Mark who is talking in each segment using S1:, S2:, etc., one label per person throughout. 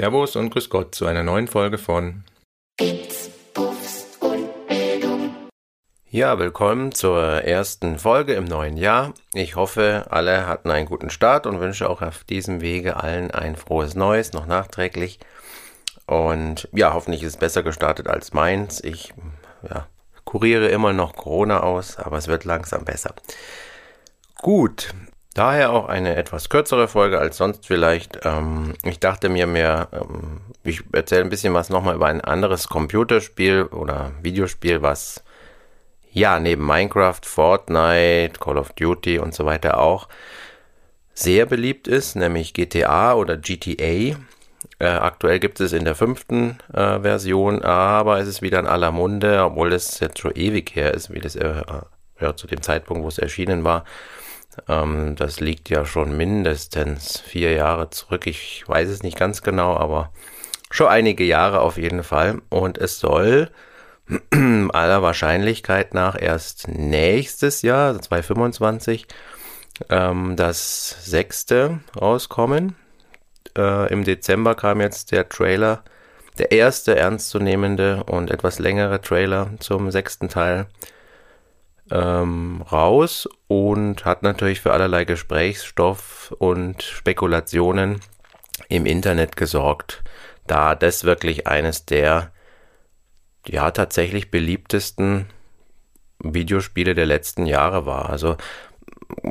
S1: Servus und Grüß Gott zu einer neuen Folge von
S2: Bits, Buffs und Bildung.
S1: Ja, willkommen zur ersten Folge im neuen Jahr. Ich hoffe, alle hatten einen guten Start und wünsche auch auf diesem Wege allen ein frohes Neues, noch nachträglich. Und ja, hoffentlich ist es besser gestartet als meins. Ich ja, kuriere immer noch Corona aus, aber es wird langsam besser. Gut, daher auch eine etwas kürzere Folge als sonst vielleicht. Ähm, ich dachte mir mehr, ähm, ich erzähle ein bisschen was nochmal über ein anderes Computerspiel oder Videospiel, was ja neben Minecraft, Fortnite, Call of Duty und so weiter auch sehr beliebt ist, nämlich GTA oder GTA. Äh, aktuell gibt es in der fünften äh, Version, aber es ist wieder in aller Munde, obwohl es jetzt schon ewig her ist, wie das äh, ja, zu dem Zeitpunkt, wo es erschienen war. Ähm, das liegt ja schon mindestens vier Jahre zurück. Ich weiß es nicht ganz genau, aber schon einige Jahre auf jeden Fall. Und es soll aller Wahrscheinlichkeit nach erst nächstes Jahr, also 2025, ähm, das sechste rauskommen. Äh, Im Dezember kam jetzt der Trailer, der erste ernstzunehmende und etwas längere Trailer zum sechsten Teil ähm, raus und hat natürlich für allerlei Gesprächsstoff und Spekulationen im Internet gesorgt, da das wirklich eines der ja tatsächlich beliebtesten Videospiele der letzten Jahre war. Also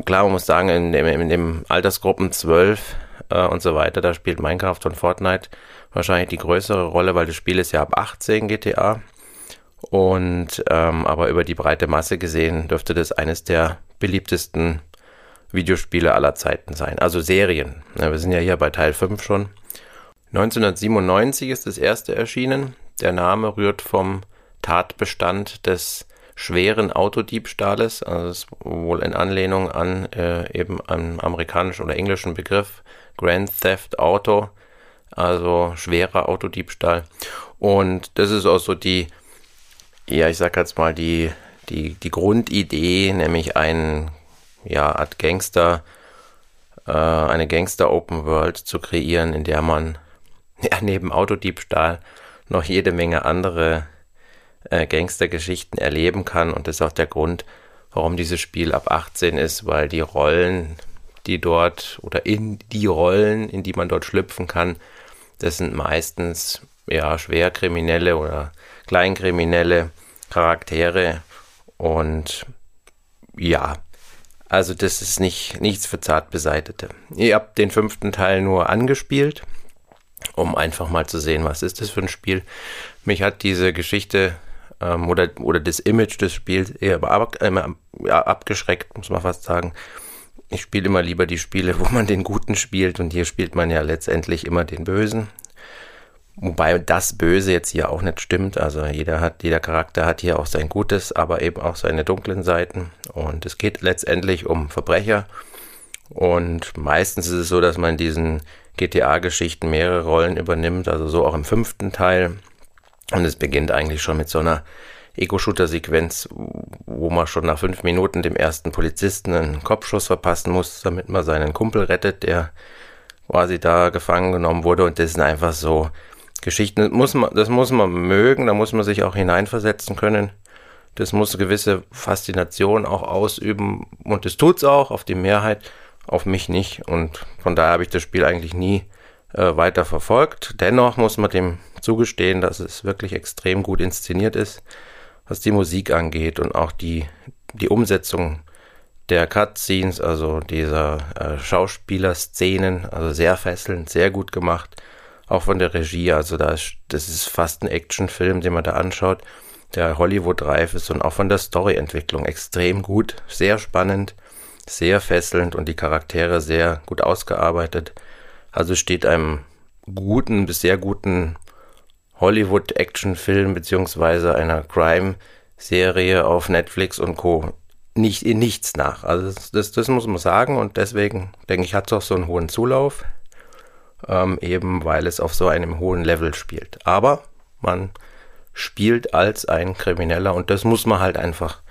S1: klar, man muss sagen, in dem, in dem Altersgruppen 12 äh, und so weiter, da spielt Minecraft und Fortnite wahrscheinlich die größere Rolle, weil das Spiel ist ja ab 18 GTA. Und ähm, aber über die breite Masse gesehen dürfte das eines der beliebtesten Videospiele aller Zeiten sein. Also Serien. Ja, wir sind ja hier bei Teil 5 schon. 1997 ist das erste erschienen. Der Name rührt vom Tatbestand des schweren Autodiebstahles, also wohl in Anlehnung an äh, eben einen amerikanischen oder englischen Begriff Grand Theft Auto, also schwerer Autodiebstahl. Und das ist auch so die ja, ich sag jetzt mal, die, die, die Grundidee, nämlich ein, ja, Art Gangster, äh, eine Gangster Open World zu kreieren, in der man ja, neben Autodiebstahl noch jede Menge andere äh, Gangstergeschichten erleben kann. Und das ist auch der Grund, warum dieses Spiel ab 18 ist, weil die Rollen, die dort oder in die Rollen, in die man dort schlüpfen kann, das sind meistens ja Schwerkriminelle oder Kleinkriminelle, Charaktere und ja, also das ist nicht nichts für zart beseitete. Ich habe den fünften Teil nur angespielt, um einfach mal zu sehen, was ist das für ein Spiel. Mich hat diese Geschichte ähm, oder, oder das Image des Spiels eher ab, äh, abgeschreckt, muss man fast sagen. Ich spiele immer lieber die Spiele, wo man den Guten spielt und hier spielt man ja letztendlich immer den Bösen. Wobei das Böse jetzt hier auch nicht stimmt. Also jeder hat, jeder Charakter hat hier auch sein Gutes, aber eben auch seine dunklen Seiten. Und es geht letztendlich um Verbrecher. Und meistens ist es so, dass man in diesen GTA-Geschichten mehrere Rollen übernimmt, also so auch im fünften Teil. Und es beginnt eigentlich schon mit so einer Ego-Shooter-Sequenz, wo man schon nach fünf Minuten dem ersten Polizisten einen Kopfschuss verpassen muss, damit man seinen Kumpel rettet, der quasi da gefangen genommen wurde. Und das sind einfach so Geschichten. Das muss man, das muss man mögen, da muss man sich auch hineinversetzen können. Das muss eine gewisse Faszination auch ausüben und das tut's auch, auf die Mehrheit, auf mich nicht. Und von daher habe ich das Spiel eigentlich nie äh, weiter verfolgt. Dennoch muss man dem zugestehen, dass es wirklich extrem gut inszeniert ist, was die Musik angeht und auch die, die Umsetzung der Cutscenes, also dieser äh, Schauspielerszenen, also sehr fesselnd, sehr gut gemacht auch von der Regie. Also da ist, das ist fast ein Actionfilm, den man da anschaut, der Hollywood-reif ist und auch von der Storyentwicklung extrem gut, sehr spannend, sehr fesselnd und die Charaktere sehr gut ausgearbeitet. Also steht einem guten bis sehr guten Hollywood-Actionfilm beziehungsweise einer Crime-Serie auf Netflix und Co. nicht in nichts nach. Also das, das, das muss man sagen und deswegen denke ich, hat es auch so einen hohen Zulauf ähm, eben weil es auf so einem hohen Level spielt. Aber man spielt als ein Krimineller und das muss man halt einfach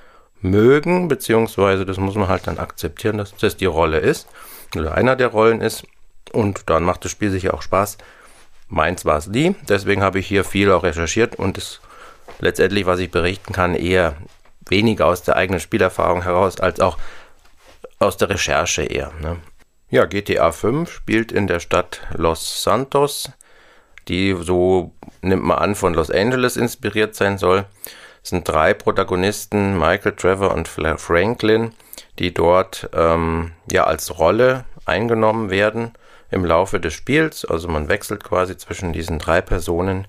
S1: mögen, beziehungsweise das muss man halt dann akzeptieren, dass das die Rolle ist oder einer der Rollen ist und dann macht das Spiel sicher auch Spaß. Meins war es nie, deswegen habe ich hier viel auch recherchiert und es letztendlich, was ich berichten kann, eher weniger aus der eigenen Spielerfahrung heraus, als auch aus der Recherche eher. Ne? Ja, GTA 5 spielt in der Stadt Los Santos, die so nimmt man an von Los Angeles inspiriert sein soll. Es sind drei Protagonisten, Michael, Trevor und Franklin, die dort ähm, ja als Rolle eingenommen werden im Laufe des Spiels. Also man wechselt quasi zwischen diesen drei Personen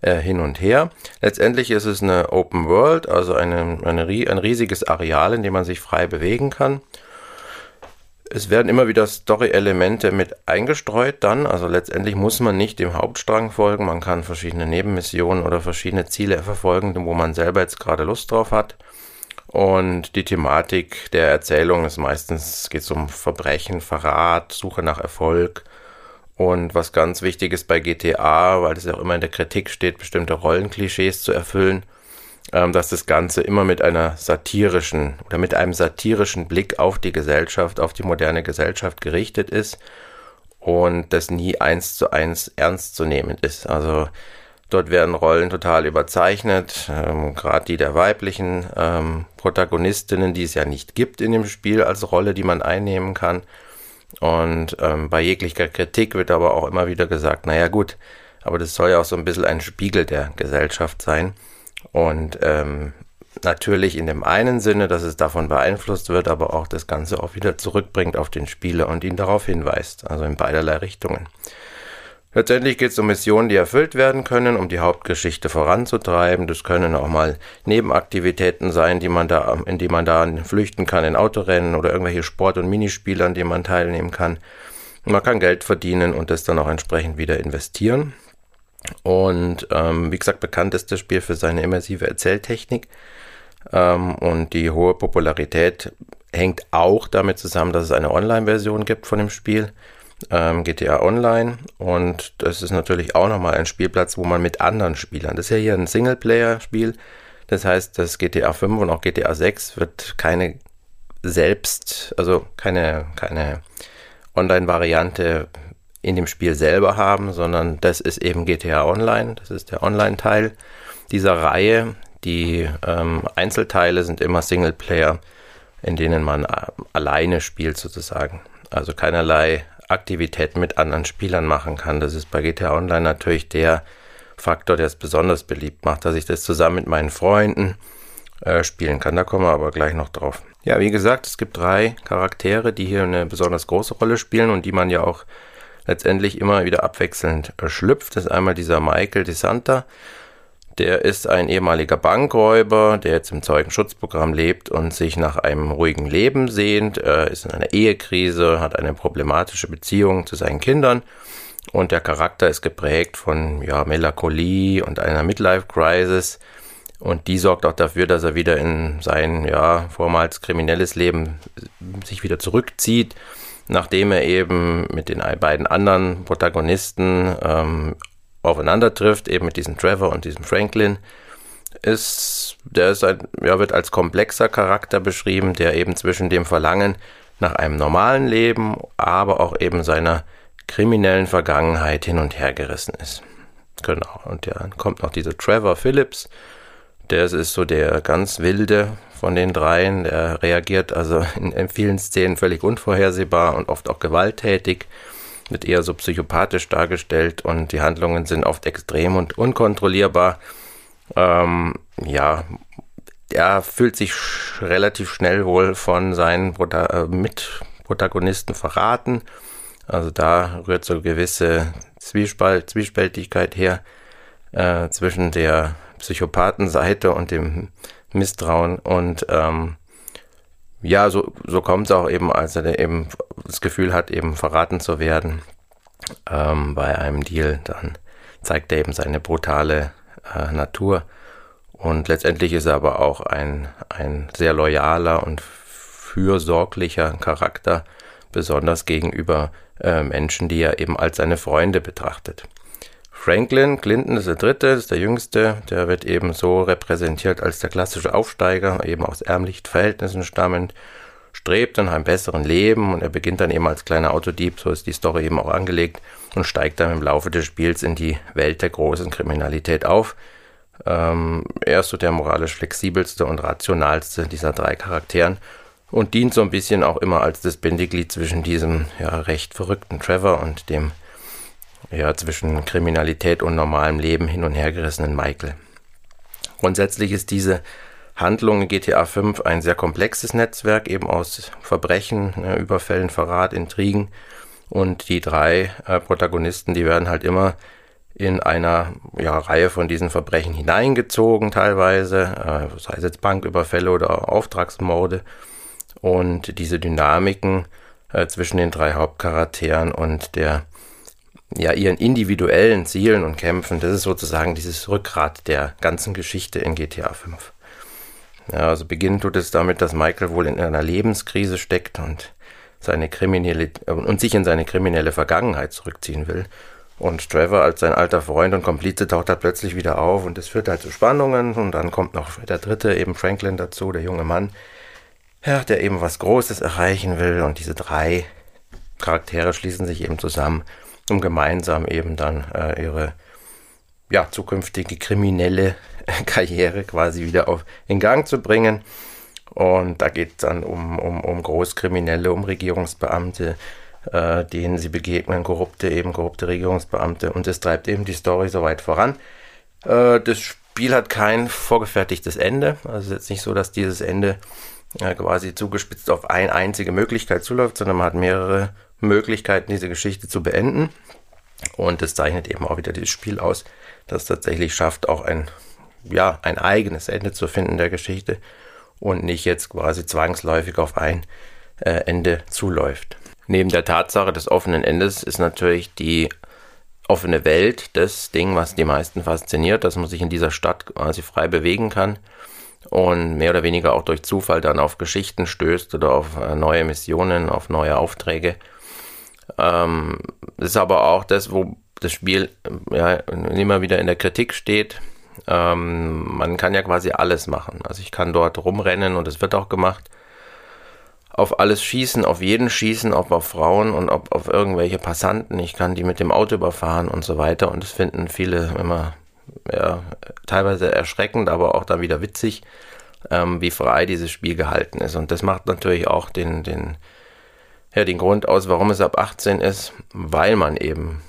S1: äh, hin und her. Letztendlich ist es eine Open World, also eine, eine, ein riesiges Areal, in dem man sich frei bewegen kann. Es werden immer wieder Story-Elemente mit eingestreut dann, also letztendlich muss man nicht dem Hauptstrang folgen, man kann verschiedene Nebenmissionen oder verschiedene Ziele verfolgen, wo man selber jetzt gerade Lust drauf hat. Und die Thematik der Erzählung ist meistens, geht es um Verbrechen, Verrat, Suche nach Erfolg. Und was ganz wichtig ist bei GTA, weil es ja auch immer in der Kritik steht, bestimmte Rollenklischees zu erfüllen, dass das Ganze immer mit einer satirischen oder mit einem satirischen Blick auf die Gesellschaft, auf die moderne Gesellschaft gerichtet ist und das nie eins zu eins ernst zu nehmen ist. Also Dort werden Rollen total überzeichnet, ähm, gerade die der weiblichen ähm, Protagonistinnen, die es ja nicht gibt in dem Spiel als Rolle, die man einnehmen kann. Und ähm, bei jeglicher Kritik wird aber auch immer wieder gesagt, naja gut, aber das soll ja auch so ein bisschen ein Spiegel der Gesellschaft sein. Und ähm, natürlich in dem einen Sinne, dass es davon beeinflusst wird, aber auch das Ganze auch wieder zurückbringt auf den Spieler und ihn darauf hinweist, also in beiderlei Richtungen. Letztendlich geht es um Missionen, die erfüllt werden können, um die Hauptgeschichte voranzutreiben. Das können auch mal Nebenaktivitäten sein, die man da, in die man da flüchten kann, in Autorennen oder irgendwelche Sport- und Minispiele, an denen man teilnehmen kann. Man kann Geld verdienen und das dann auch entsprechend wieder investieren. Und ähm, wie gesagt, bekannt ist das Spiel für seine immersive Erzähltechnik. Ähm, und die hohe Popularität hängt auch damit zusammen, dass es eine Online-Version gibt von dem Spiel ähm, GTA Online und das ist natürlich auch nochmal ein Spielplatz, wo man mit anderen Spielern, das ist ja hier ein Singleplayer-Spiel, das heißt, das GTA 5 und auch GTA 6 wird keine selbst, also keine, keine Online-Variante in dem Spiel selber haben, sondern das ist eben GTA Online, das ist der Online-Teil dieser Reihe. Die ähm, Einzelteile sind immer Singleplayer, in denen man äh, alleine spielt sozusagen. Also keinerlei Aktivitäten mit anderen Spielern machen kann. Das ist bei GTA Online natürlich der Faktor, der es besonders beliebt macht, dass ich das zusammen mit meinen Freunden äh, spielen kann. Da kommen wir aber gleich noch drauf. Ja, wie gesagt, es gibt drei Charaktere, die hier eine besonders große Rolle spielen und die man ja auch letztendlich immer wieder abwechselnd schlüpft. Das ist einmal dieser Michael DeSanta, der ist ein ehemaliger Bankräuber, der jetzt im Zeugenschutzprogramm lebt und sich nach einem ruhigen Leben sehnt. Er ist in einer Ehekrise, hat eine problematische Beziehung zu seinen Kindern und der Charakter ist geprägt von ja, Melancholie und einer Midlife-Crisis. Und die sorgt auch dafür, dass er wieder in sein ja, vormals kriminelles Leben sich wieder zurückzieht, nachdem er eben mit den beiden anderen Protagonisten ähm, aufeinander trifft, eben mit diesem Trevor und diesem Franklin, ist, der ist ein, ja, wird als komplexer Charakter beschrieben, der eben zwischen dem Verlangen nach einem normalen Leben, aber auch eben seiner kriminellen Vergangenheit hin und her gerissen ist. Genau. Und dann kommt noch dieser Trevor Phillips. Der ist so der ganz wilde von den dreien. Der reagiert also in, vielen Szenen völlig unvorhersehbar und oft auch gewalttätig wird eher so psychopathisch dargestellt und die Handlungen sind oft extrem und unkontrollierbar. Ähm, ja, er fühlt sich sch relativ schnell wohl von seinen Prota äh, Mitprotagonisten verraten. Also da rührt so gewisse Zwiespalt, Zwiespältigkeit her äh, zwischen der Psychopathenseite und dem Misstrauen und ähm, ja, so, so kommt es auch eben, als er eben das Gefühl hat, eben verraten zu werden ähm, bei einem Deal, dann zeigt er eben seine brutale äh, Natur. Und letztendlich ist er aber auch ein, ein sehr loyaler und fürsorglicher Charakter, besonders gegenüber äh, Menschen, die er eben als seine Freunde betrachtet. Franklin Clinton ist der dritte, ist der jüngste, der wird eben so repräsentiert als der klassische Aufsteiger, eben aus ärmlichen Verhältnissen stammend, strebt nach einem besseren Leben und er beginnt dann eben als kleiner Autodieb, so ist die Story eben auch angelegt und steigt dann im Laufe des Spiels in die Welt der großen Kriminalität auf. Ähm, er ist so der moralisch flexibelste und rationalste dieser drei Charakteren und dient so ein bisschen auch immer als das Bindeglied zwischen diesem ja recht verrückten Trevor und dem ja zwischen Kriminalität und normalem Leben hin und her gerissenen Michael. Grundsätzlich ist diese Handlung in GTA 5 ein sehr komplexes Netzwerk, eben aus Verbrechen, äh, Überfällen, Verrat, Intrigen. Und die drei äh, Protagonisten, die werden halt immer in einer ja, Reihe von diesen Verbrechen hineingezogen, teilweise, äh, sei es jetzt Banküberfälle oder Auftragsmorde. Und diese Dynamiken äh, zwischen den drei Hauptcharakteren und der ja, ihren individuellen Zielen und Kämpfen, das ist sozusagen dieses Rückgrat der ganzen Geschichte in GTA 5. Ja, also beginnen tut es damit, dass Michael wohl in einer Lebenskrise steckt und seine kriminelle und sich in seine kriminelle Vergangenheit zurückziehen will. Und Trevor als sein alter Freund und Komplize taucht da plötzlich wieder auf und es führt halt zu Spannungen und dann kommt noch der dritte, eben Franklin dazu, der junge Mann, ja, der eben was Großes erreichen will und diese drei Charaktere schließen sich eben zusammen um gemeinsam eben dann äh, ihre ja, zukünftige kriminelle Karriere quasi wieder auf, in Gang zu bringen. Und da geht es dann um, um, um Großkriminelle, um Regierungsbeamte, äh, denen sie begegnen, korrupte, eben korrupte Regierungsbeamte. Und es treibt eben die Story so weit voran. Äh, das Spiel hat kein vorgefertigtes Ende. Also es ist jetzt nicht so, dass dieses Ende äh, quasi zugespitzt auf eine einzige Möglichkeit zuläuft, sondern man hat mehrere Möglichkeiten, diese Geschichte zu beenden. Und es zeichnet eben auch wieder dieses Spiel aus, das tatsächlich schafft, auch ein, ja, ein eigenes Ende zu finden der Geschichte und nicht jetzt quasi zwangsläufig auf ein äh, Ende zuläuft. Neben der Tatsache des offenen Endes ist natürlich die offene Welt das Ding, was die meisten fasziniert, dass man sich in dieser Stadt quasi frei bewegen kann und mehr oder weniger auch durch Zufall dann auf Geschichten stößt oder auf äh, neue Missionen, auf neue Aufträge ähm, das ist aber auch das, wo das Spiel ja, immer wieder in der Kritik steht. Ähm, man kann ja quasi alles machen. Also ich kann dort rumrennen und es wird auch gemacht. Auf alles schießen, auf jeden schießen, ob auf Frauen und ob auf irgendwelche Passanten. Ich kann die mit dem Auto überfahren und so weiter. Und das finden viele immer ja, teilweise erschreckend, aber auch dann wieder witzig, ähm, wie frei dieses Spiel gehalten ist. Und das macht natürlich auch den, den, ja den Grund aus, warum es ab 18 ist, weil man eben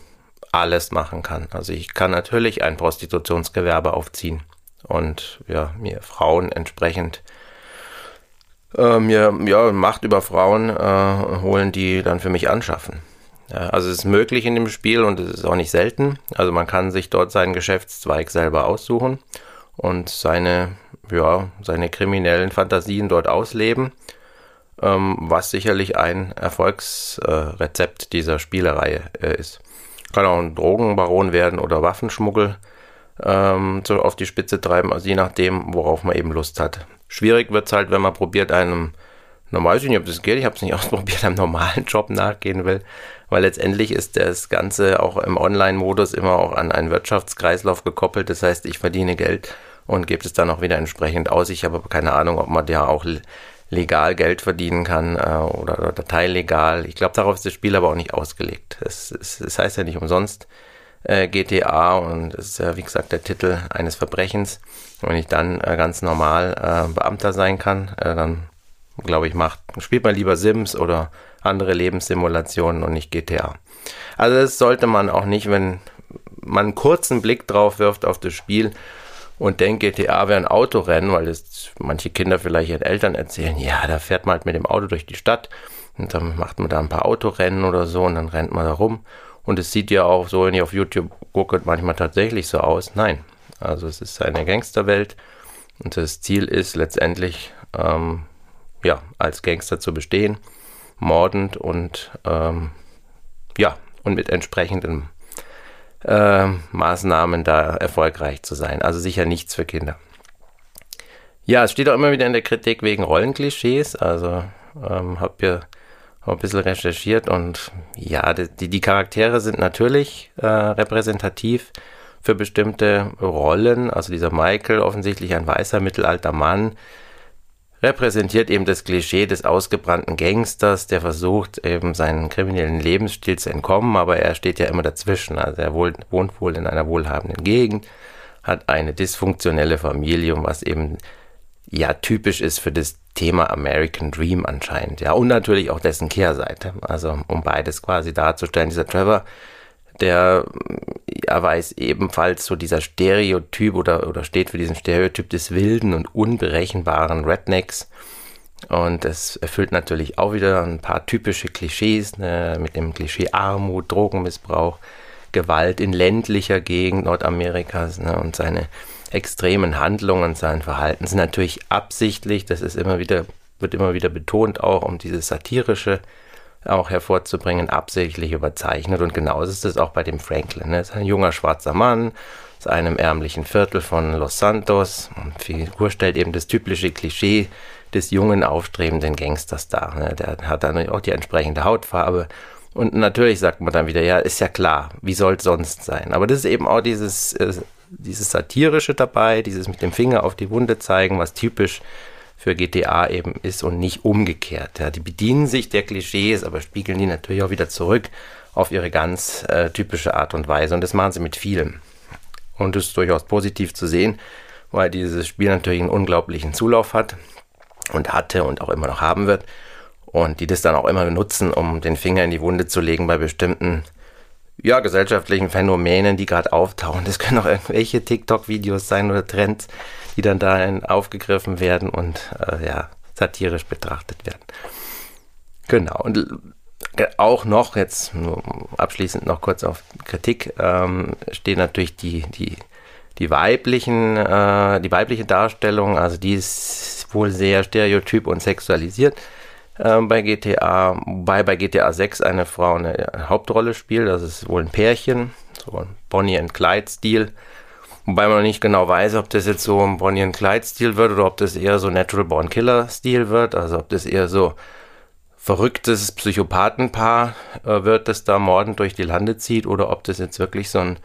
S1: alles machen kann. Also ich kann natürlich ein Prostitutionsgewerbe aufziehen und ja, mir Frauen entsprechend äh, mir ja, Macht über Frauen äh, holen, die dann für mich anschaffen. Ja, also es ist möglich in dem Spiel und es ist auch nicht selten. Also man kann sich dort seinen Geschäftszweig selber aussuchen und seine, ja, seine kriminellen Fantasien dort ausleben ähm, was sicherlich ein Erfolgsrezept äh, dieser Spielereihe äh, ist. Kann auch ein Drogenbaron werden oder Waffenschmuggel ähm, so auf die Spitze treiben, also je nachdem, worauf man eben Lust hat. Schwierig wird es halt, wenn man probiert, einem normal, ich nicht, ob das geht, ich habe es nicht ausprobiert, einem normalen Job nachgehen will, weil letztendlich ist das Ganze auch im Online-Modus immer auch an einen Wirtschaftskreislauf gekoppelt. Das heißt, ich verdiene Geld und gebe es dann auch wieder entsprechend aus. Ich habe aber keine Ahnung, ob man ja auch legal Geld verdienen kann äh, oder, oder teillegal. Ich glaube, darauf ist das Spiel aber auch nicht ausgelegt. Es, es, es heißt ja nicht umsonst äh, GTA und es ist ja, wie gesagt, der Titel eines Verbrechens. wenn ich dann äh, ganz normal äh, Beamter sein kann, äh, dann glaube ich, macht, spielt man lieber Sims oder andere Lebenssimulationen und nicht GTA. Also das sollte man auch nicht, wenn man einen kurzen Blick drauf wirft auf das Spiel, und denkt, GTA wäre ein Autorennen, weil das manche Kinder vielleicht ihren Eltern erzählen, ja, da fährt man halt mit dem Auto durch die Stadt und dann macht man da ein paar Autorennen oder so und dann rennt man da rum. Und es sieht ja auch so, wenn ich auf YouTube gucke, manchmal tatsächlich so aus. Nein, also es ist eine Gangsterwelt und das Ziel ist letztendlich, ähm, ja, als Gangster zu bestehen, mordend und ähm, ja, und mit entsprechendem äh, Maßnahmen da erfolgreich zu sein. Also sicher nichts für Kinder. Ja, es steht auch immer wieder in der Kritik wegen Rollenklischees. Also ähm, habe hier ein bisschen recherchiert und ja, die, die Charaktere sind natürlich äh, repräsentativ für bestimmte Rollen. Also dieser Michael, offensichtlich ein weißer mittelalter Mann, repräsentiert eben das Klischee des ausgebrannten Gangsters, der versucht, eben seinen kriminellen Lebensstil zu entkommen, aber er steht ja immer dazwischen. Also er wohnt, wohnt wohl in einer wohlhabenden Gegend, hat eine dysfunktionelle Familie, was eben ja typisch ist für das Thema American Dream anscheinend. Ja, und natürlich auch dessen Kehrseite. Also um beides quasi darzustellen, dieser Trevor, der weiß ebenfalls so dieser Stereotyp oder, oder steht für diesen Stereotyp des wilden und unberechenbaren Rednecks. Und es erfüllt natürlich auch wieder ein paar typische Klischees ne, mit dem Klischee Armut, Drogenmissbrauch, Gewalt in ländlicher Gegend Nordamerikas ne, und seine extremen Handlungen, sein Verhalten sind natürlich absichtlich, das ist immer wieder, wird immer wieder betont, auch um dieses satirische auch hervorzubringen, absichtlich überzeichnet. Und genauso ist es auch bei dem Franklin. Er ist ein junger schwarzer Mann aus einem ärmlichen Viertel von Los Santos. Und Figur stellt eben das typische Klischee des jungen, aufstrebenden Gangsters dar. Ne? Der hat dann auch die entsprechende Hautfarbe. Und natürlich sagt man dann wieder, ja, ist ja klar, wie soll es sonst sein? Aber das ist eben auch dieses, äh, dieses Satirische dabei, dieses mit dem Finger auf die Wunde zeigen, was typisch für GTA eben ist und nicht umgekehrt. Ja, die bedienen sich der Klischees, aber spiegeln die natürlich auch wieder zurück auf ihre ganz äh, typische Art und Weise. Und das machen sie mit vielem. Und das ist durchaus positiv zu sehen, weil dieses Spiel natürlich einen unglaublichen Zulauf hat und hatte und auch immer noch haben wird. Und die das dann auch immer nutzen, um den Finger in die Wunde zu legen bei bestimmten ja, gesellschaftlichen Phänomenen, die gerade auftauchen. Das können auch irgendwelche TikTok-Videos sein oder Trends, die dann da aufgegriffen werden und äh, ja, satirisch betrachtet werden. Genau. Und äh, auch noch, jetzt nur abschließend noch kurz auf Kritik, ähm, steht natürlich die, die, die weiblichen, äh, die weibliche Darstellung, also die ist wohl sehr stereotyp und sexualisiert äh, bei GTA, wobei bei GTA 6 eine Frau eine Hauptrolle spielt, das ist wohl ein Pärchen, so ein Bonnie and Clyde-Stil. Wobei man nicht genau weiß, ob das jetzt so ein Bonnie and Clyde-Stil wird oder ob das eher so Natural Born Killer-Stil wird. Also ob das eher so verrücktes Psychopathenpaar äh, wird, das da mordend durch die Lande zieht oder ob das jetzt wirklich so ein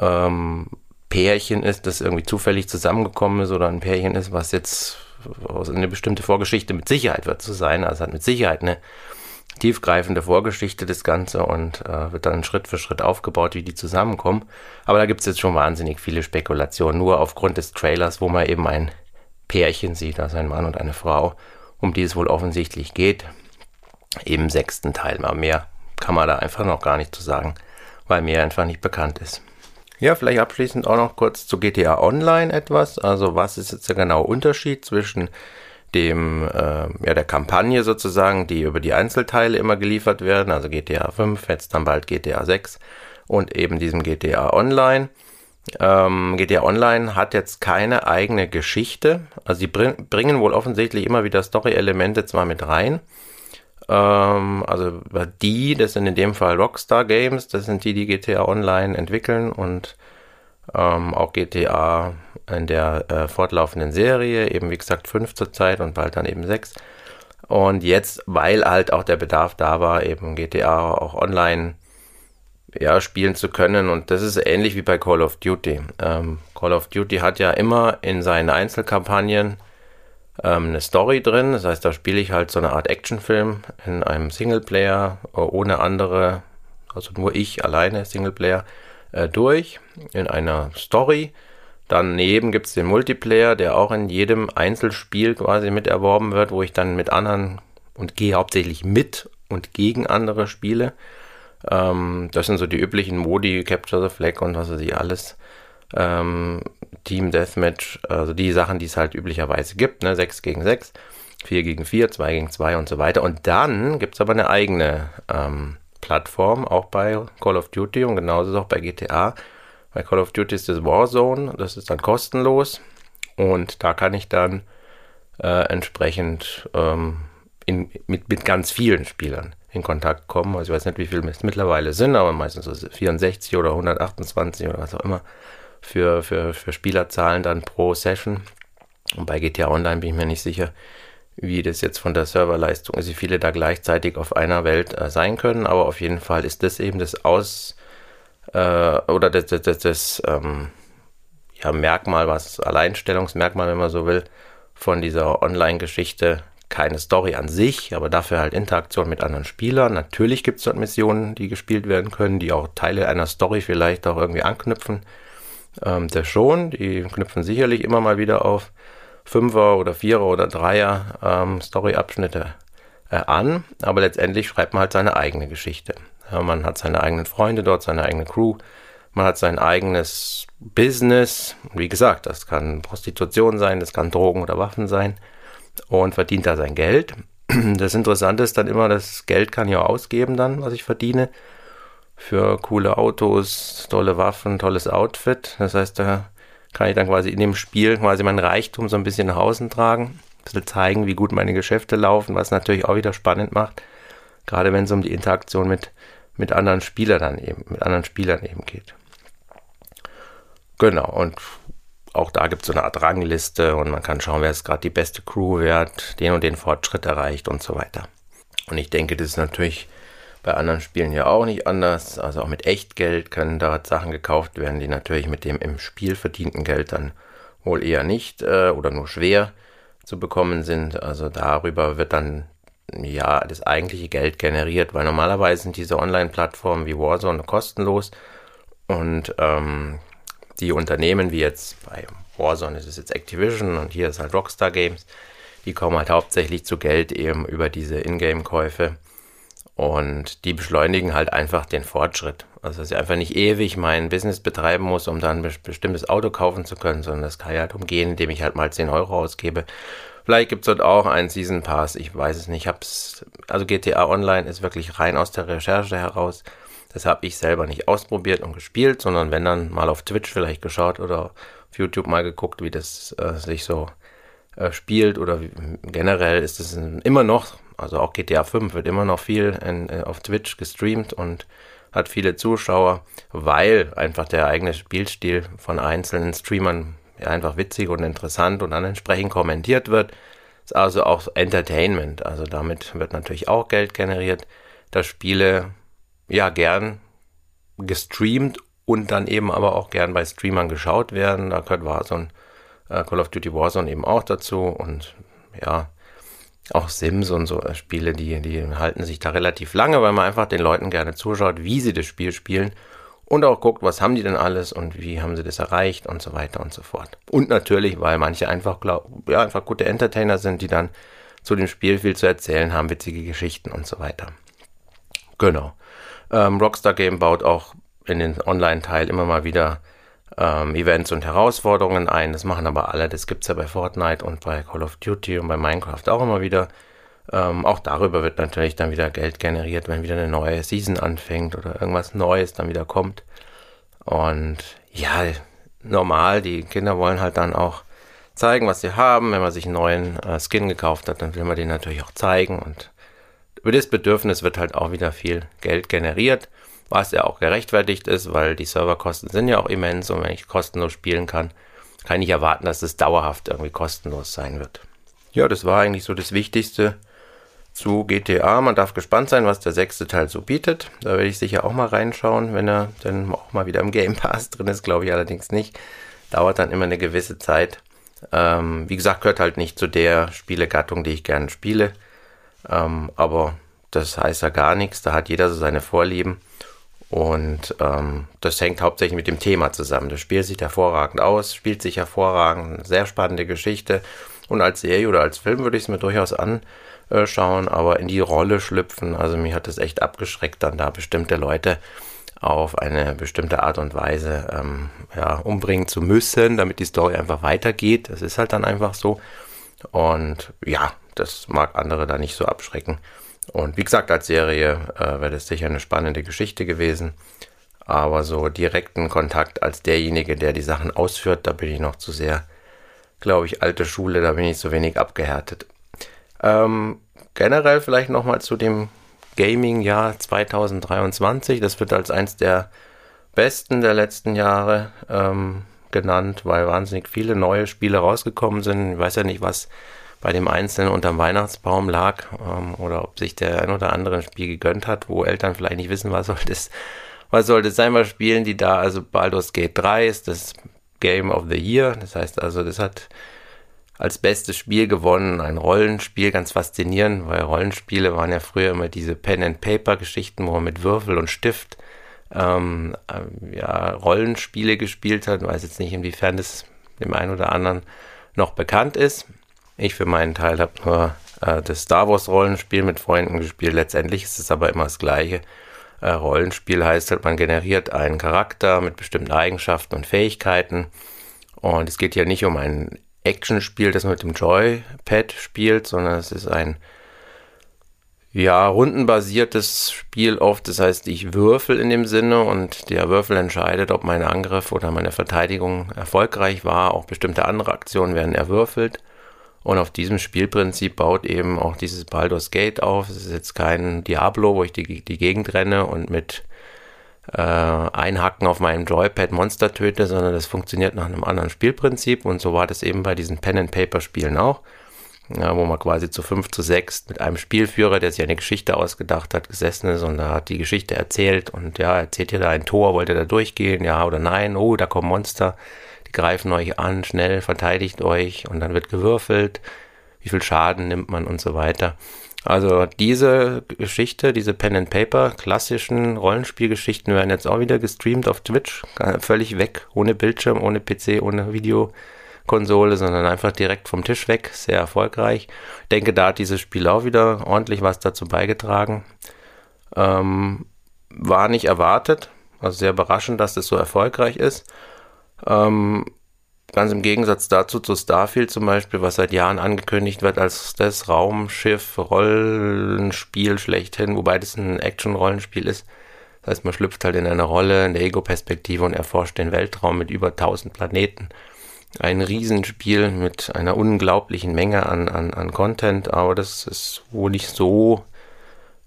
S1: ähm, Pärchen ist, das irgendwie zufällig zusammengekommen ist oder ein Pärchen ist, was jetzt eine bestimmte Vorgeschichte mit Sicherheit wird zu sein. Also hat mit Sicherheit eine tiefgreifende Vorgeschichte das Ganze und äh, wird dann Schritt für Schritt aufgebaut, wie die zusammenkommen. Aber da gibt es jetzt schon wahnsinnig viele Spekulationen, nur aufgrund des Trailers, wo man eben ein Pärchen sieht, also ein Mann und eine Frau, um die es wohl offensichtlich geht, im sechsten Teil. Mal mehr kann man da einfach noch gar nicht zu sagen, weil mehr einfach nicht bekannt ist. Ja, vielleicht abschließend auch noch kurz zu GTA Online etwas. Also was ist jetzt der genaue Unterschied zwischen dem, äh, ja, der Kampagne sozusagen, die über die Einzelteile immer geliefert werden, also GTA 5, jetzt dann bald GTA 6 und eben diesem GTA Online. Ähm, GTA Online hat jetzt keine eigene Geschichte, also sie bring, bringen wohl offensichtlich immer wieder Story-Elemente zwar mit rein, ähm, also die, das sind in dem Fall Rockstar Games, das sind die, die GTA Online entwickeln und ähm, auch GTA in der äh, fortlaufenden Serie, eben wie gesagt fünf zurzeit und bald dann eben sechs. Und jetzt, weil halt auch der Bedarf da war, eben GTA auch online ja, spielen zu können. Und das ist ähnlich wie bei Call of Duty. Ähm, Call of Duty hat ja immer in seinen Einzelkampagnen ähm, eine Story drin. Das heißt, da spiele ich halt so eine Art Actionfilm in einem Singleplayer äh, ohne andere, also nur ich alleine Singleplayer äh, durch in einer Story. Daneben gibt es den Multiplayer, der auch in jedem Einzelspiel quasi mit erworben wird, wo ich dann mit anderen und gehe hauptsächlich mit und gegen andere spiele. Ähm, das sind so die üblichen Modi, Capture the Flag und was weiß ich alles. Ähm, Team Deathmatch, also die Sachen, die es halt üblicherweise gibt, ne? 6 gegen 6, 4 gegen 4, 2 gegen 2 und so weiter. Und dann gibt es aber eine eigene ähm, Plattform, auch bei Call of Duty und genauso auch bei GTA. Bei Call of Duty ist das Warzone, das ist dann kostenlos und da kann ich dann äh, entsprechend ähm, in, mit, mit ganz vielen Spielern in Kontakt kommen. Also ich weiß nicht, wie viele es mittlerweile sind, aber meistens so 64 oder 128 oder was auch immer für, für, für Spielerzahlen dann pro Session. Und bei GTA Online bin ich mir nicht sicher, wie das jetzt von der Serverleistung ist, wie viele da gleichzeitig auf einer Welt äh, sein können, aber auf jeden Fall ist das eben das Aus äh, oder das, das, das, das ähm, ja, Merkmal, was Alleinstellungsmerkmal, wenn man so will, von dieser Online-Geschichte keine Story an sich, aber dafür halt Interaktion mit anderen Spielern. Natürlich gibt es dort Missionen, die gespielt werden können, die auch Teile einer Story vielleicht auch irgendwie anknüpfen. Ähm, das schon, die knüpfen sicherlich immer mal wieder auf Fünfer oder Vierer oder Dreier ähm, Story-Abschnitte äh, an, aber letztendlich schreibt man halt seine eigene Geschichte. Ja, man hat seine eigenen Freunde dort, seine eigene Crew, man hat sein eigenes Business. Wie gesagt, das kann Prostitution sein, das kann Drogen oder Waffen sein und verdient da sein Geld. Das Interessante ist dann immer, das Geld kann ich auch ausgeben dann, was ich verdiene. Für coole Autos, tolle Waffen, tolles Outfit. Das heißt, da kann ich dann quasi in dem Spiel quasi mein Reichtum so ein bisschen nach außen tragen. Ein bisschen zeigen, wie gut meine Geschäfte laufen, was natürlich auch wieder spannend macht. Gerade wenn es um die Interaktion mit, mit anderen Spielern dann eben, mit anderen Spielern eben geht. Genau, und auch da gibt es so eine Art Rangliste und man kann schauen, wer ist gerade die beste Crew, wer hat den und den Fortschritt erreicht und so weiter. Und ich denke, das ist natürlich bei anderen Spielen ja auch nicht anders. Also auch mit Echtgeld können da Sachen gekauft werden, die natürlich mit dem im Spiel verdienten Geld dann wohl eher nicht äh, oder nur schwer zu bekommen sind. Also darüber wird dann ja das eigentliche Geld generiert, weil normalerweise sind diese Online-Plattformen wie Warzone kostenlos und ähm, die Unternehmen wie jetzt bei Warzone ist es jetzt Activision und hier ist halt Rockstar Games, die kommen halt hauptsächlich zu Geld eben über diese Ingame-Käufe und die beschleunigen halt einfach den Fortschritt. Also dass ich einfach nicht ewig mein Business betreiben muss, um dann ein bestimmtes Auto kaufen zu können, sondern das kann ich halt umgehen, indem ich halt mal 10 Euro ausgebe. Vielleicht gibt es dort auch einen Season Pass, ich weiß es nicht. Hab's, also GTA Online ist wirklich rein aus der Recherche heraus das habe ich selber nicht ausprobiert und gespielt, sondern wenn dann mal auf Twitch vielleicht geschaut oder auf YouTube mal geguckt, wie das äh, sich so äh, spielt oder wie, generell ist es immer noch, also auch GTA 5 wird immer noch viel in, äh, auf Twitch gestreamt und hat viele Zuschauer, weil einfach der eigene Spielstil von einzelnen Streamern einfach witzig und interessant und dann entsprechend kommentiert wird. Ist also auch Entertainment, also damit wird natürlich auch Geld generiert, dass Spiele ja gern gestreamt und dann eben aber auch gern bei Streamern geschaut werden. Da gehört Warzone, äh, Call of Duty Warzone eben auch dazu und ja, auch Sims und so äh, Spiele, die, die halten sich da relativ lange, weil man einfach den Leuten gerne zuschaut, wie sie das Spiel spielen und auch guckt, was haben die denn alles und wie haben sie das erreicht und so weiter und so fort. Und natürlich, weil manche einfach, glaub, ja, einfach gute Entertainer sind, die dann zu dem Spiel viel zu erzählen haben, witzige Geschichten und so weiter. Genau. Ähm, Rockstar Game baut auch in den Online-Teil immer mal wieder ähm, Events und Herausforderungen ein. Das machen aber alle. Das gibt es ja bei Fortnite und bei Call of Duty und bei Minecraft auch immer wieder. Ähm, auch darüber wird natürlich dann wieder Geld generiert, wenn wieder eine neue Season anfängt oder irgendwas Neues dann wieder kommt. Und ja, normal, die Kinder wollen halt dann auch zeigen, was sie haben. Wenn man sich einen neuen äh, Skin gekauft hat, dann will man den natürlich auch zeigen und über das Bedürfnis wird halt auch wieder viel Geld generiert, was ja auch gerechtfertigt ist, weil die Serverkosten sind ja auch immens und wenn ich kostenlos spielen kann, kann ich erwarten, dass es dauerhaft irgendwie kostenlos sein wird. Ja, das war eigentlich so das Wichtigste zu GTA. Man darf gespannt sein, was der sechste Teil so bietet. Da werde ich sicher auch mal reinschauen, wenn er dann auch mal wieder im Game Pass drin ist, glaube ich allerdings nicht. Dauert dann immer eine gewisse Zeit. Ähm, wie gesagt, gehört halt nicht zu der Spielegattung, die ich gerne spiele. Ähm, aber das heißt ja gar nichts, da hat jeder so seine Vorlieben. Und ähm, das hängt hauptsächlich mit dem Thema zusammen. Das Spiel sieht hervorragend aus, spielt sich hervorragend, sehr spannende Geschichte. Und als Serie oder als Film würde ich es mir durchaus anschauen, aber in die Rolle schlüpfen. Also mir hat es echt abgeschreckt, dann da bestimmte Leute auf eine bestimmte Art und Weise ähm, ja, umbringen zu müssen, damit die Story einfach weitergeht. Das ist halt dann einfach so. Und ja, das mag andere da nicht so abschrecken. Und wie gesagt, als Serie äh, wäre das sicher eine spannende Geschichte gewesen. Aber so direkten Kontakt als derjenige, der die Sachen ausführt, da bin ich noch zu sehr, glaube ich, alte Schule, da bin ich zu wenig abgehärtet. Ähm, generell vielleicht nochmal zu dem Gaming-Jahr 2023. Das wird als eins der besten der letzten Jahre ähm, genannt, weil wahnsinnig viele neue Spiele rausgekommen sind. Ich weiß ja nicht, was bei dem Einzelnen unterm Weihnachtsbaum lag ähm, oder ob sich der ein oder andere ein Spiel gegönnt hat, wo Eltern vielleicht nicht wissen, was soll das, was soll das sein, was spielen die da. Also Baldur's Gate 3 ist das Game of the Year, das heißt also, das hat als bestes Spiel gewonnen. Ein Rollenspiel, ganz faszinierend, weil Rollenspiele waren ja früher immer diese Pen-and-Paper-Geschichten, wo man mit Würfel und Stift ähm, äh, ja, Rollenspiele gespielt hat. Ich weiß jetzt nicht, inwiefern das dem einen oder anderen noch bekannt ist. Ich für meinen Teil habe nur äh, das Star Wars Rollenspiel mit Freunden gespielt. Letztendlich ist es aber immer das gleiche. Äh, Rollenspiel heißt halt, man generiert einen Charakter mit bestimmten Eigenschaften und Fähigkeiten. Und es geht ja nicht um ein Actionspiel, das man mit dem Joypad spielt, sondern es ist ein ja, rundenbasiertes Spiel oft. Das heißt, ich würfel in dem Sinne und der Würfel entscheidet, ob mein Angriff oder meine Verteidigung erfolgreich war. Auch bestimmte andere Aktionen werden erwürfelt. Und auf diesem Spielprinzip baut eben auch dieses Baldur's Gate auf. Es ist jetzt kein Diablo, wo ich die, die Gegend renne und mit äh, Einhacken auf meinem Joypad Monster töte, sondern das funktioniert nach einem anderen Spielprinzip. Und so war das eben bei diesen Pen-and-Paper-Spielen auch. Ja, wo man quasi zu fünf, zu sechs mit einem Spielführer, der sich eine Geschichte ausgedacht hat, gesessen ist und da hat die Geschichte erzählt und ja, erzählt ihr da ein Tor, wollt ihr da durchgehen, ja oder nein, oh, da kommen Monster, die greifen euch an, schnell, verteidigt euch und dann wird gewürfelt, wie viel Schaden nimmt man und so weiter. Also diese Geschichte, diese Pen and Paper klassischen Rollenspielgeschichten werden jetzt auch wieder gestreamt auf Twitch, völlig weg, ohne Bildschirm, ohne PC, ohne Videokonsole, sondern einfach direkt vom Tisch weg, sehr erfolgreich. Ich denke, da hat dieses Spiel auch wieder ordentlich was dazu beigetragen. Ähm, war nicht erwartet, also sehr überraschend, dass das so erfolgreich ist. Ähm, Ganz im Gegensatz dazu zu Starfield zum Beispiel, was seit Jahren angekündigt wird als das Raumschiff-Rollenspiel schlechthin, wobei das ein Action-Rollenspiel ist. Das heißt, man schlüpft halt in eine Rolle in der Ego-Perspektive und erforscht den Weltraum mit über 1000 Planeten. Ein Riesenspiel mit einer unglaublichen Menge an, an, an Content, aber das ist wohl nicht so,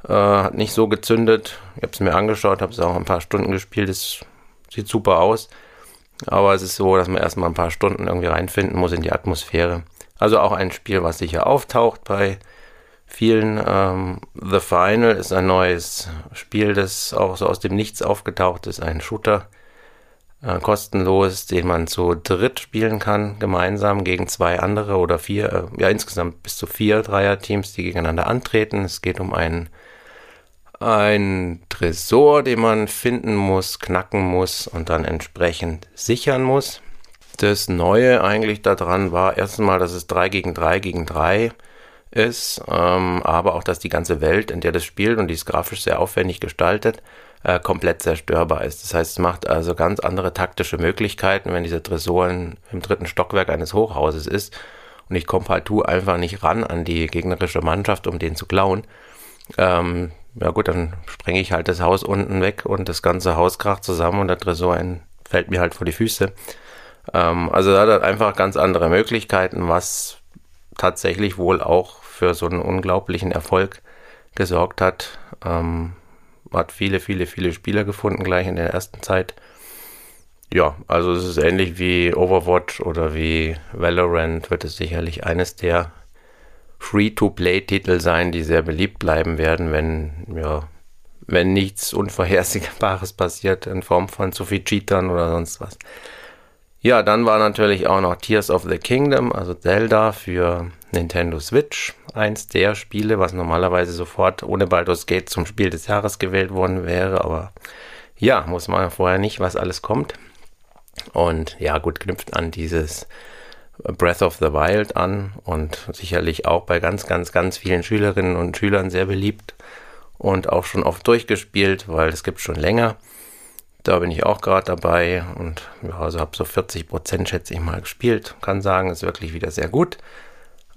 S1: äh, hat nicht so gezündet. Ich habe es mir angeschaut, habe es auch ein paar Stunden gespielt, es sieht super aus. Aber es ist so, dass man erstmal ein paar Stunden irgendwie reinfinden muss in die Atmosphäre. Also auch ein Spiel, was sicher auftaucht bei vielen. Ähm, The Final ist ein neues Spiel, das auch so aus dem Nichts aufgetaucht ist. Ein Shooter, äh, kostenlos, den man zu dritt spielen kann, gemeinsam gegen zwei andere oder vier, äh, ja insgesamt bis zu vier Dreierteams, die gegeneinander antreten. Es geht um einen ein Tresor, den man finden muss, knacken muss und dann entsprechend sichern muss. Das Neue eigentlich daran war erstmal, dass es 3 gegen 3 gegen 3 ist, ähm, aber auch, dass die ganze Welt, in der das spielt und die ist grafisch sehr aufwendig gestaltet, äh, komplett zerstörbar ist. Das heißt, es macht also ganz andere taktische Möglichkeiten, wenn dieser Tresor im dritten Stockwerk eines Hochhauses ist und ich komme partout einfach nicht ran an die gegnerische Mannschaft, um den zu klauen. Ähm, ja gut, dann sprenge ich halt das Haus unten weg und das ganze Haus kracht zusammen und der Tresor fällt mir halt vor die Füße. Ähm, also da hat einfach ganz andere Möglichkeiten, was tatsächlich wohl auch für so einen unglaublichen Erfolg gesorgt hat. Ähm, hat viele, viele, viele Spieler gefunden gleich in der ersten Zeit. Ja, also es ist ähnlich wie Overwatch oder wie Valorant wird es sicherlich eines der Free-to-Play-Titel sein, die sehr beliebt bleiben werden, wenn, ja, wenn nichts Unvorhersehbares passiert in Form von zu viel Cheatern oder sonst was. Ja, dann war natürlich auch noch Tears of the Kingdom, also Zelda für Nintendo Switch. Eins der Spiele, was normalerweise sofort ohne Baldur's Gate zum Spiel des Jahres gewählt worden wäre, aber ja, muss man vorher nicht, was alles kommt. Und ja, gut, knüpft an dieses Breath of the Wild an und sicherlich auch bei ganz, ganz, ganz vielen Schülerinnen und Schülern sehr beliebt und auch schon oft durchgespielt, weil es gibt schon länger. Da bin ich auch gerade dabei und ja, also habe so 40 Prozent, schätze ich mal, gespielt. Kann sagen, ist wirklich wieder sehr gut.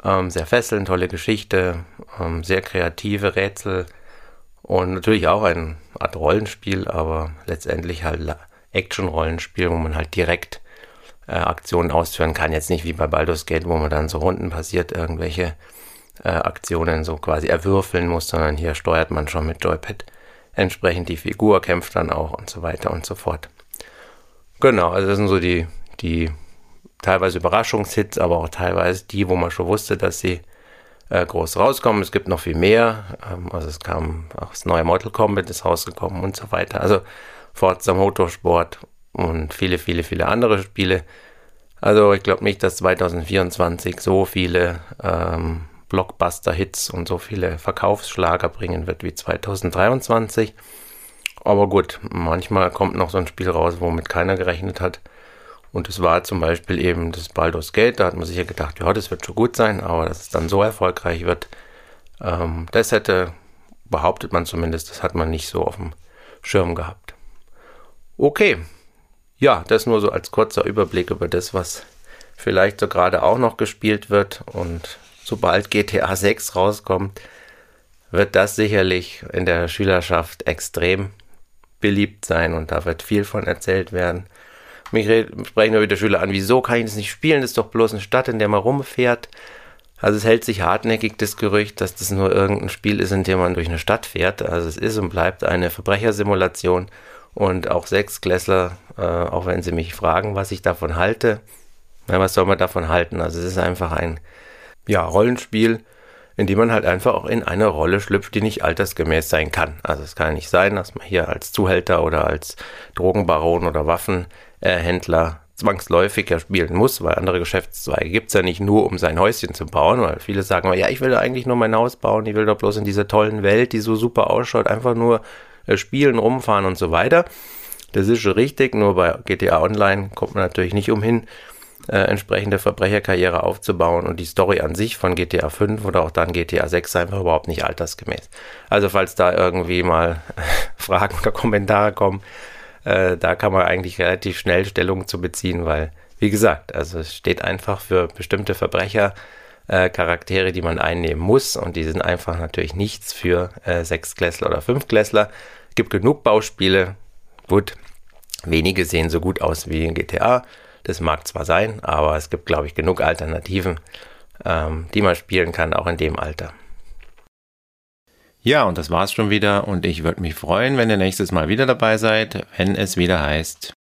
S1: Ähm, sehr fesselnd, tolle Geschichte, ähm, sehr kreative Rätsel und natürlich auch eine Art Rollenspiel, aber letztendlich halt Action-Rollenspiel, wo man halt direkt äh, Aktionen ausführen kann. Jetzt nicht wie bei Baldur's Gate, wo man dann so Runden passiert irgendwelche äh, Aktionen so quasi erwürfeln muss, sondern hier steuert man schon mit Joypad entsprechend die Figur, kämpft dann auch und so weiter und so fort. Genau, also das sind so die, die teilweise Überraschungshits, aber auch teilweise die, wo man schon wusste, dass sie äh, groß rauskommen. Es gibt noch viel mehr. Ähm, also es kam auch das neue Mortal Kombat ist rausgekommen und so weiter. Also Forza Motorsport und viele, viele, viele andere Spiele. Also ich glaube nicht, dass 2024 so viele ähm, Blockbuster-Hits und so viele Verkaufsschlager bringen wird wie 2023. Aber gut, manchmal kommt noch so ein Spiel raus, womit keiner gerechnet hat. Und es war zum Beispiel eben das Baldur's Gate. Da hat man sich ja gedacht, ja, das wird schon gut sein, aber dass es dann so erfolgreich wird, ähm, das hätte, behauptet man zumindest, das hat man nicht so auf dem Schirm gehabt. Okay, ja, das nur so als kurzer Überblick über das, was vielleicht so gerade auch noch gespielt wird. Und sobald GTA 6 rauskommt, wird das sicherlich in der Schülerschaft extrem beliebt sein und da wird viel von erzählt werden. Mich sprechen nur wieder Schüler an, wieso kann ich das nicht spielen? Das ist doch bloß eine Stadt, in der man rumfährt. Also es hält sich hartnäckig das Gerücht, dass das nur irgendein Spiel ist, in dem man durch eine Stadt fährt. Also es ist und bleibt eine Verbrechersimulation und auch Sechsklässler, äh, auch wenn sie mich fragen, was ich davon halte, na, was soll man davon halten? Also es ist einfach ein ja, Rollenspiel, in dem man halt einfach auch in eine Rolle schlüpft, die nicht altersgemäß sein kann. Also es kann ja nicht sein, dass man hier als Zuhälter oder als Drogenbaron oder Waffenhändler zwangsläufig ja spielen muss, weil andere Geschäftszweige gibt es ja nicht nur, um sein Häuschen zu bauen, weil viele sagen, ja, ich will da eigentlich nur mein Haus bauen, ich will doch bloß in dieser tollen Welt, die so super ausschaut, einfach nur spielen, rumfahren und so weiter. Das ist schon richtig, nur bei GTA Online kommt man natürlich nicht umhin, äh, entsprechende Verbrecherkarriere aufzubauen und die Story an sich von GTA 5 oder auch dann GTA 6 ist einfach überhaupt nicht altersgemäß. Also falls da irgendwie mal Fragen oder Kommentare kommen, äh, da kann man eigentlich relativ schnell Stellung zu beziehen, weil, wie gesagt, also es steht einfach für bestimmte Verbrecher, äh, Charaktere, die man einnehmen muss und die sind einfach natürlich nichts für äh, Sechsklässler oder Fünfklässler. Gibt genug Bauspiele, gut, wenige sehen so gut aus wie in GTA, das mag zwar sein, aber es gibt, glaube ich, genug Alternativen, ähm, die man spielen kann, auch in dem Alter. Ja, und das war's schon wieder und ich würde mich freuen, wenn ihr nächstes Mal wieder dabei seid, wenn es wieder heißt